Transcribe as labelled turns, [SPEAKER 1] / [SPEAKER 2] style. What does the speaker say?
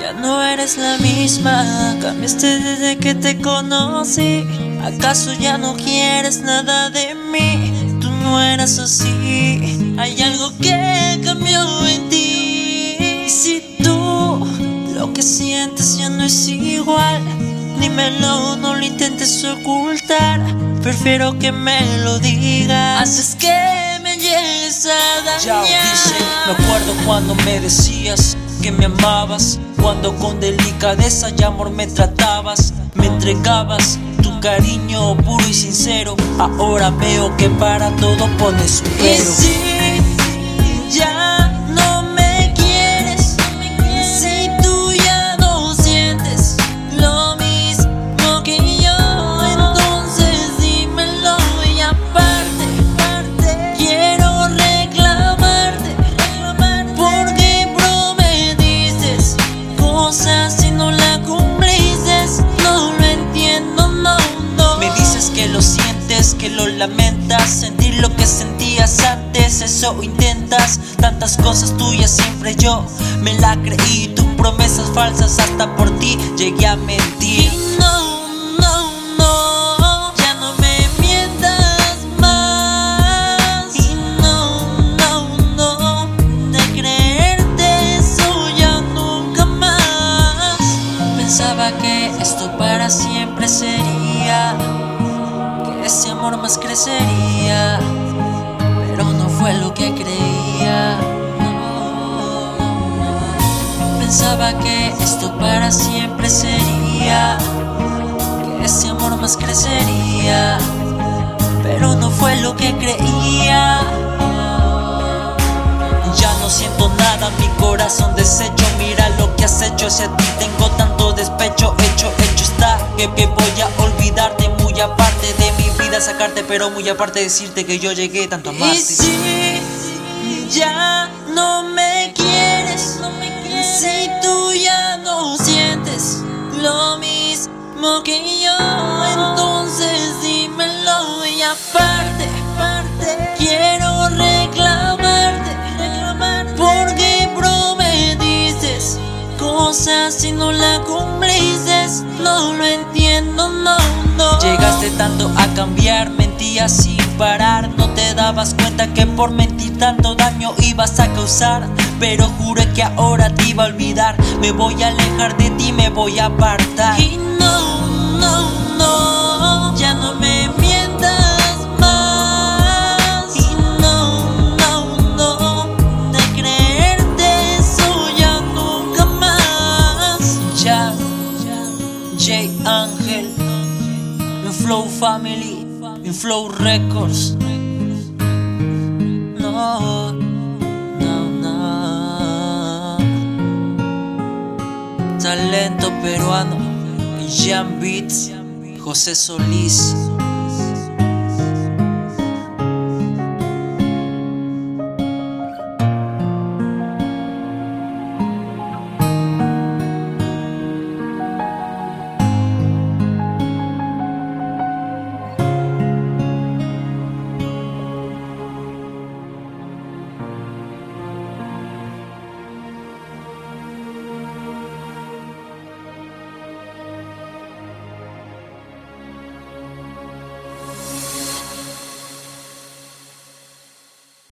[SPEAKER 1] Ya no eres la misma, cambiaste desde que te conocí. ¿Acaso ya no quieres nada de mí? Tú no eras así. Hay algo que cambió en ti. Y si tú lo que sientes ya no es igual, dímelo, no lo intentes ocultar. Prefiero que me lo digas antes que me llegues a dañar.
[SPEAKER 2] Ya dice, me acuerdo cuando me decías que me amabas, cuando con delicadeza y amor me tratabas, me entregabas tu cariño puro y sincero. Ahora veo que para todo pones un
[SPEAKER 1] Y que lo
[SPEAKER 2] lamentas, sentir lo que sentías antes, eso intentas. Tantas cosas tuyas siempre yo me la creí, tus promesas falsas hasta por ti llegué a mentir.
[SPEAKER 1] Crecería, pero no fue lo que creía. Pensaba que esto para siempre sería, que ese amor más crecería, pero no fue lo que creía.
[SPEAKER 2] Ya no siento nada, mi corazón deshecho. Mira lo que has hecho, hacia ti tengo tanto despecho. Hecho, hecho está, que, que voy vida, sacarte, pero muy aparte decirte que yo llegué tanto a amarte.
[SPEAKER 1] Y si ya no me quieres, si tú ya no sientes lo mismo que yo, entonces dímelo y aparte,
[SPEAKER 2] Llegaste tanto a cambiar, mentías sin parar. No te dabas cuenta que por mentir tanto daño ibas a causar. Pero juré que ahora te iba a olvidar. Me voy a alejar de ti, me voy a apartar.
[SPEAKER 1] Y no, no, no, ya no
[SPEAKER 2] Family, mi Flow Records. No, no, no. Talento peruano, Jan Beats, José Solís.